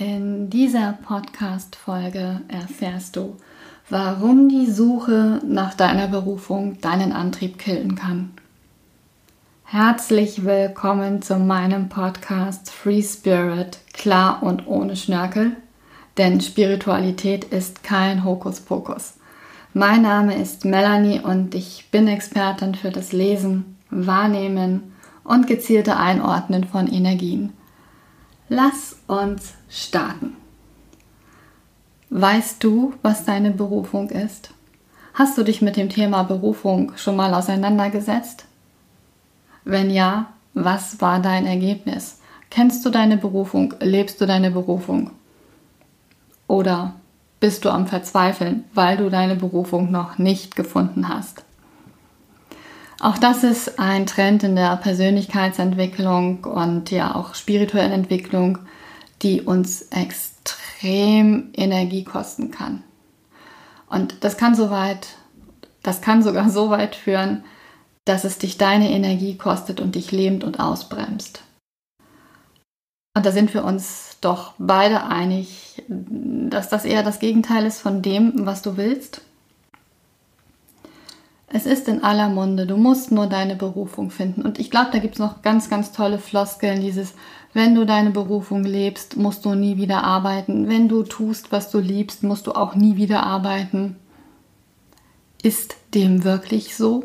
In dieser Podcast-Folge erfährst du, warum die Suche nach deiner Berufung deinen Antrieb killen kann. Herzlich willkommen zu meinem Podcast Free Spirit, klar und ohne Schnörkel, denn Spiritualität ist kein Hokuspokus. Mein Name ist Melanie und ich bin Expertin für das Lesen, Wahrnehmen und gezielte Einordnen von Energien. Lass uns starten. Weißt du, was deine Berufung ist? Hast du dich mit dem Thema Berufung schon mal auseinandergesetzt? Wenn ja, was war dein Ergebnis? Kennst du deine Berufung? Lebst du deine Berufung? Oder bist du am Verzweifeln, weil du deine Berufung noch nicht gefunden hast? Auch das ist ein Trend in der Persönlichkeitsentwicklung und ja auch spirituellen Entwicklung, die uns extrem Energie kosten kann. Und das kann so weit, das kann sogar so weit führen, dass es dich deine Energie kostet und dich lähmt und ausbremst. Und da sind wir uns doch beide einig, dass das eher das Gegenteil ist von dem, was du willst es ist in aller Munde. Du musst nur deine Berufung finden. Und ich glaube, da gibt es noch ganz, ganz tolle Floskeln. Dieses, wenn du deine Berufung lebst, musst du nie wieder arbeiten. Wenn du tust, was du liebst, musst du auch nie wieder arbeiten. Ist dem wirklich so?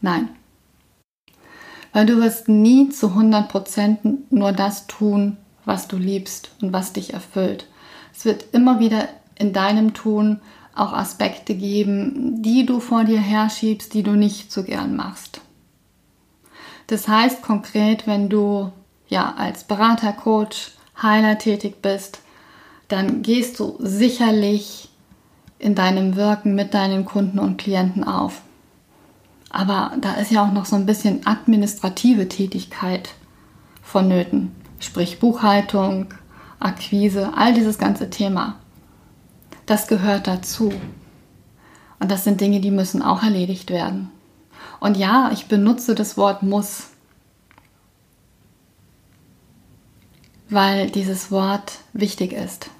Nein. Weil du wirst nie zu 100% nur das tun, was du liebst und was dich erfüllt. Es wird immer wieder in deinem Tun auch Aspekte geben, die du vor dir herschiebst, die du nicht so gern machst. Das heißt konkret, wenn du ja als Berater, Coach, Heiler tätig bist, dann gehst du sicherlich in deinem Wirken mit deinen Kunden und Klienten auf. Aber da ist ja auch noch so ein bisschen administrative Tätigkeit vonnöten, sprich Buchhaltung, Akquise, all dieses ganze Thema das gehört dazu. Und das sind Dinge, die müssen auch erledigt werden. Und ja, ich benutze das Wort muss, weil dieses Wort wichtig ist.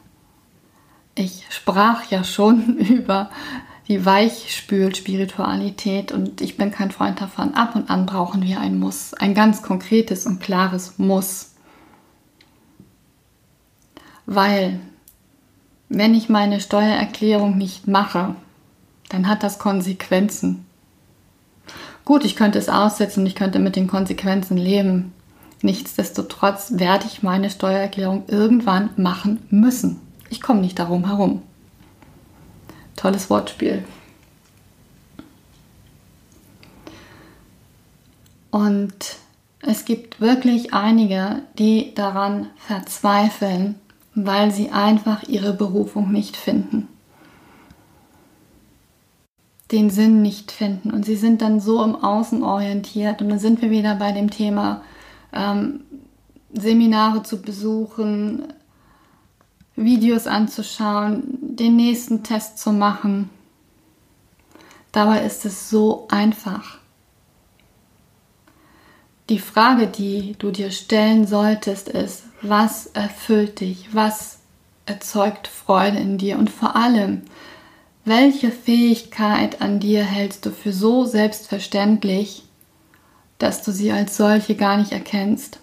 Ich sprach ja schon über die Weichspül-Spiritualität und ich bin kein Freund davon. Ab und an brauchen wir ein Muss, ein ganz konkretes und klares Muss. Weil wenn ich meine Steuererklärung nicht mache, dann hat das Konsequenzen. Gut, ich könnte es aussetzen ich könnte mit den Konsequenzen leben. Nichtsdestotrotz werde ich meine Steuererklärung irgendwann machen müssen. Ich komme nicht darum herum. Tolles Wortspiel. Und es gibt wirklich einige, die daran verzweifeln, weil sie einfach ihre Berufung nicht finden. Den Sinn nicht finden. Und sie sind dann so im Außen orientiert. Und dann sind wir wieder bei dem Thema ähm, Seminare zu besuchen, Videos anzuschauen, den nächsten Test zu machen. Dabei ist es so einfach. Die Frage, die du dir stellen solltest, ist, was erfüllt dich, was erzeugt Freude in dir und vor allem, welche Fähigkeit an dir hältst du für so selbstverständlich, dass du sie als solche gar nicht erkennst?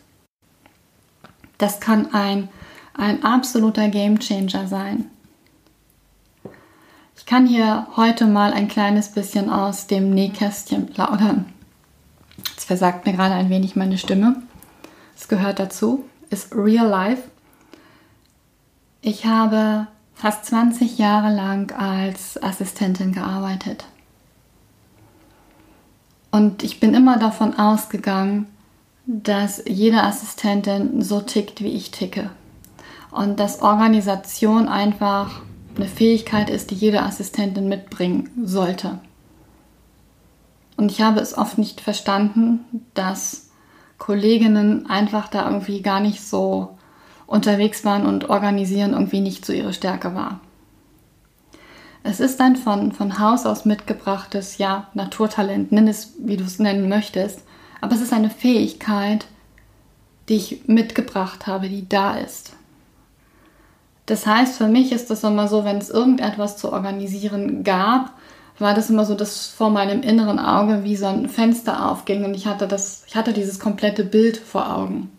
Das kann ein, ein absoluter Gamechanger sein. Ich kann hier heute mal ein kleines bisschen aus dem Nähkästchen plaudern. Jetzt versagt mir gerade ein wenig meine Stimme. Es gehört dazu ist Real Life. Ich habe fast 20 Jahre lang als Assistentin gearbeitet. Und ich bin immer davon ausgegangen, dass jede Assistentin so tickt, wie ich ticke. Und dass Organisation einfach eine Fähigkeit ist, die jede Assistentin mitbringen sollte. Und ich habe es oft nicht verstanden, dass Kolleginnen einfach da irgendwie gar nicht so unterwegs waren und organisieren irgendwie nicht so ihre Stärke war. Es ist ein von, von Haus aus mitgebrachtes, ja, Naturtalent, nenn es, wie du es nennen möchtest, aber es ist eine Fähigkeit, die ich mitgebracht habe, die da ist. Das heißt, für mich ist das immer so, wenn es irgendetwas zu organisieren gab, war das immer so, dass vor meinem inneren Auge wie so ein Fenster aufging und ich hatte das, ich hatte dieses komplette Bild vor Augen.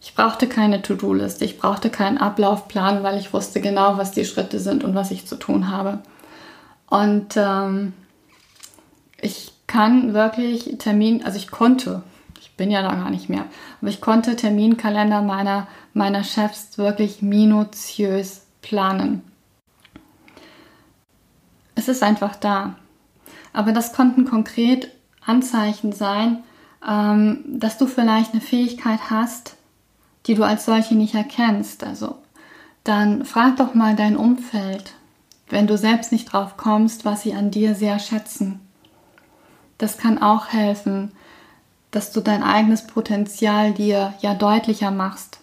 Ich brauchte keine To-Do-Liste, ich brauchte keinen Ablaufplan, weil ich wusste genau, was die Schritte sind und was ich zu tun habe. Und ähm, ich kann wirklich Termin, also ich konnte, ich bin ja da gar nicht mehr, aber ich konnte Terminkalender meiner, meiner Chefs wirklich minutiös planen. Es ist einfach da. Aber das konnten konkret Anzeichen sein, ähm, dass du vielleicht eine Fähigkeit hast, die du als solche nicht erkennst. Also dann frag doch mal dein Umfeld, wenn du selbst nicht drauf kommst, was sie an dir sehr schätzen. Das kann auch helfen, dass du dein eigenes Potenzial dir ja deutlicher machst,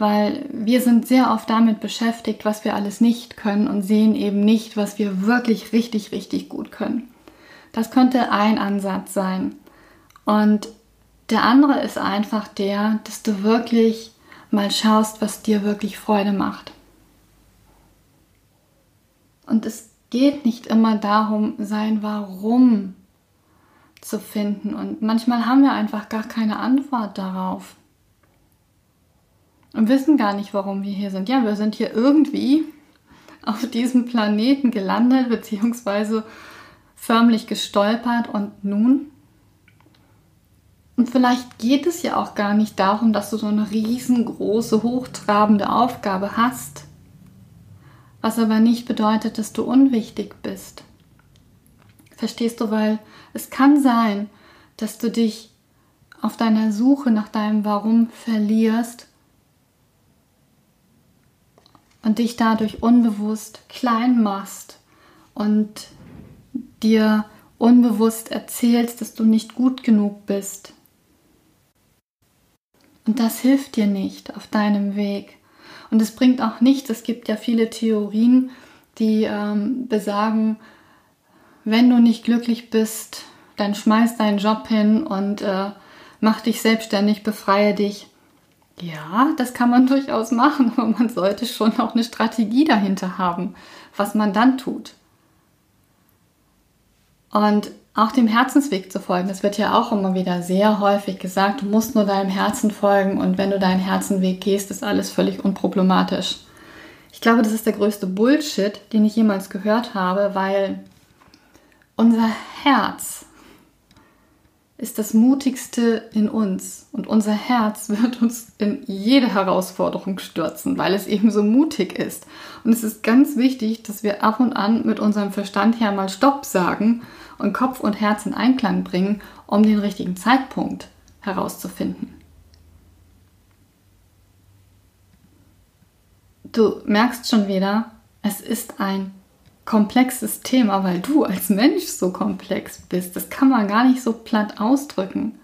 weil wir sind sehr oft damit beschäftigt, was wir alles nicht können und sehen eben nicht, was wir wirklich richtig, richtig gut können. Das könnte ein Ansatz sein. Und der andere ist einfach der, dass du wirklich mal schaust, was dir wirklich Freude macht. Und es geht nicht immer darum, sein Warum zu finden. Und manchmal haben wir einfach gar keine Antwort darauf. Und wissen gar nicht, warum wir hier sind. Ja, wir sind hier irgendwie auf diesem Planeten gelandet, beziehungsweise förmlich gestolpert und nun? Und vielleicht geht es ja auch gar nicht darum, dass du so eine riesengroße, hochtrabende Aufgabe hast, was aber nicht bedeutet, dass du unwichtig bist. Verstehst du, weil es kann sein, dass du dich auf deiner Suche nach deinem Warum verlierst und dich dadurch unbewusst klein machst und dir unbewusst erzählst, dass du nicht gut genug bist. Und das hilft dir nicht auf deinem Weg. Und es bringt auch nichts. Es gibt ja viele Theorien, die ähm, besagen, wenn du nicht glücklich bist, dann schmeiß deinen Job hin und äh, mach dich selbstständig, befreie dich. Ja, das kann man durchaus machen, aber man sollte schon auch eine Strategie dahinter haben, was man dann tut. Und auch dem Herzensweg zu folgen, das wird ja auch immer wieder sehr häufig gesagt, du musst nur deinem Herzen folgen und wenn du deinen Herzenweg gehst, ist alles völlig unproblematisch. Ich glaube, das ist der größte Bullshit, den ich jemals gehört habe, weil unser Herz ist das mutigste in uns und unser Herz wird uns in jede Herausforderung stürzen, weil es eben so mutig ist. Und es ist ganz wichtig, dass wir ab und an mit unserem Verstand her mal Stopp sagen und Kopf und Herz in Einklang bringen, um den richtigen Zeitpunkt herauszufinden. Du merkst schon wieder, es ist ein komplexes Thema, weil du als Mensch so komplex bist. Das kann man gar nicht so platt ausdrücken.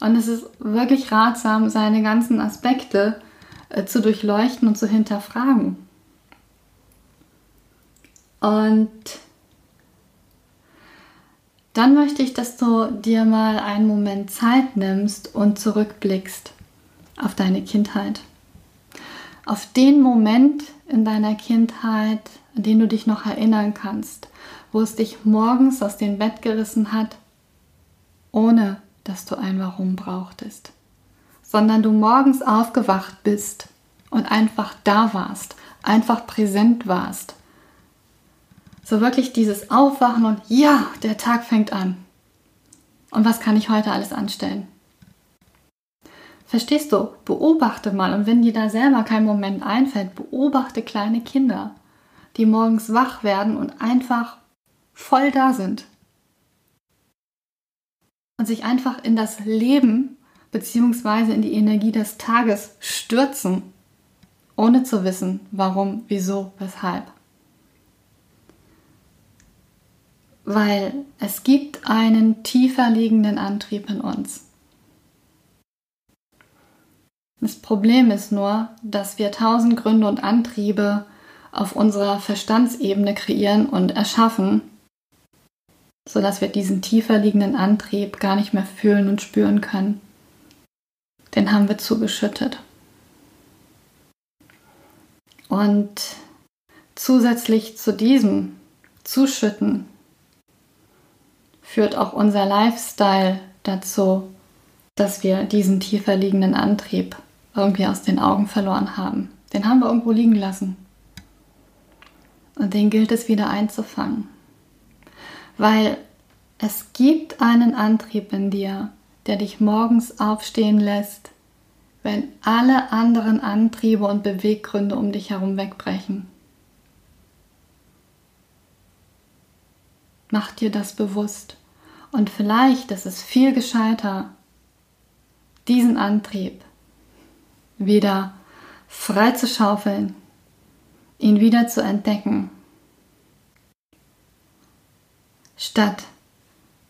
Und es ist wirklich ratsam, seine ganzen Aspekte äh, zu durchleuchten und zu hinterfragen. Und dann möchte ich, dass du dir mal einen Moment Zeit nimmst und zurückblickst auf deine Kindheit. Auf den Moment in deiner Kindheit, an den du dich noch erinnern kannst, wo es dich morgens aus dem Bett gerissen hat, ohne dass du ein Warum brauchtest, sondern du morgens aufgewacht bist und einfach da warst, einfach präsent warst. So wirklich dieses Aufwachen und ja, der Tag fängt an. Und was kann ich heute alles anstellen? Verstehst du? Beobachte mal und wenn dir da selber kein Moment einfällt, beobachte kleine Kinder die morgens wach werden und einfach voll da sind. Und sich einfach in das Leben bzw. in die Energie des Tages stürzen, ohne zu wissen, warum, wieso, weshalb. Weil es gibt einen tiefer liegenden Antrieb in uns. Das Problem ist nur, dass wir tausend Gründe und Antriebe auf unserer Verstandsebene kreieren und erschaffen, sodass wir diesen tiefer liegenden Antrieb gar nicht mehr fühlen und spüren können. Den haben wir zugeschüttet. Und zusätzlich zu diesem Zuschütten führt auch unser Lifestyle dazu, dass wir diesen tiefer liegenden Antrieb irgendwie aus den Augen verloren haben. Den haben wir irgendwo liegen lassen. Und den gilt es wieder einzufangen. Weil es gibt einen Antrieb in dir, der dich morgens aufstehen lässt, wenn alle anderen Antriebe und Beweggründe um dich herum wegbrechen. Mach dir das bewusst. Und vielleicht ist es viel gescheiter, diesen Antrieb wieder frei zu schaufeln, ihn wieder zu entdecken, statt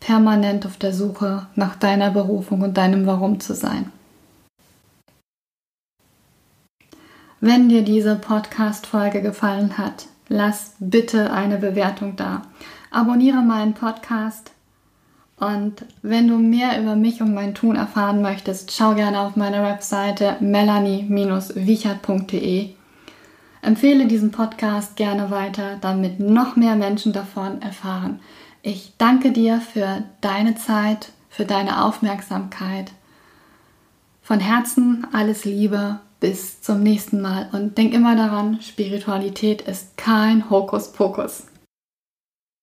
permanent auf der Suche nach deiner Berufung und deinem Warum zu sein. Wenn dir diese Podcast-Folge gefallen hat, lass bitte eine Bewertung da. Abonniere meinen Podcast und wenn du mehr über mich und mein Tun erfahren möchtest, schau gerne auf meiner Webseite melanie-wichert.de. Empfehle diesen Podcast gerne weiter, damit noch mehr Menschen davon erfahren. Ich danke dir für deine Zeit, für deine Aufmerksamkeit. Von Herzen alles Liebe, bis zum nächsten Mal und denk immer daran, Spiritualität ist kein Hokuspokus.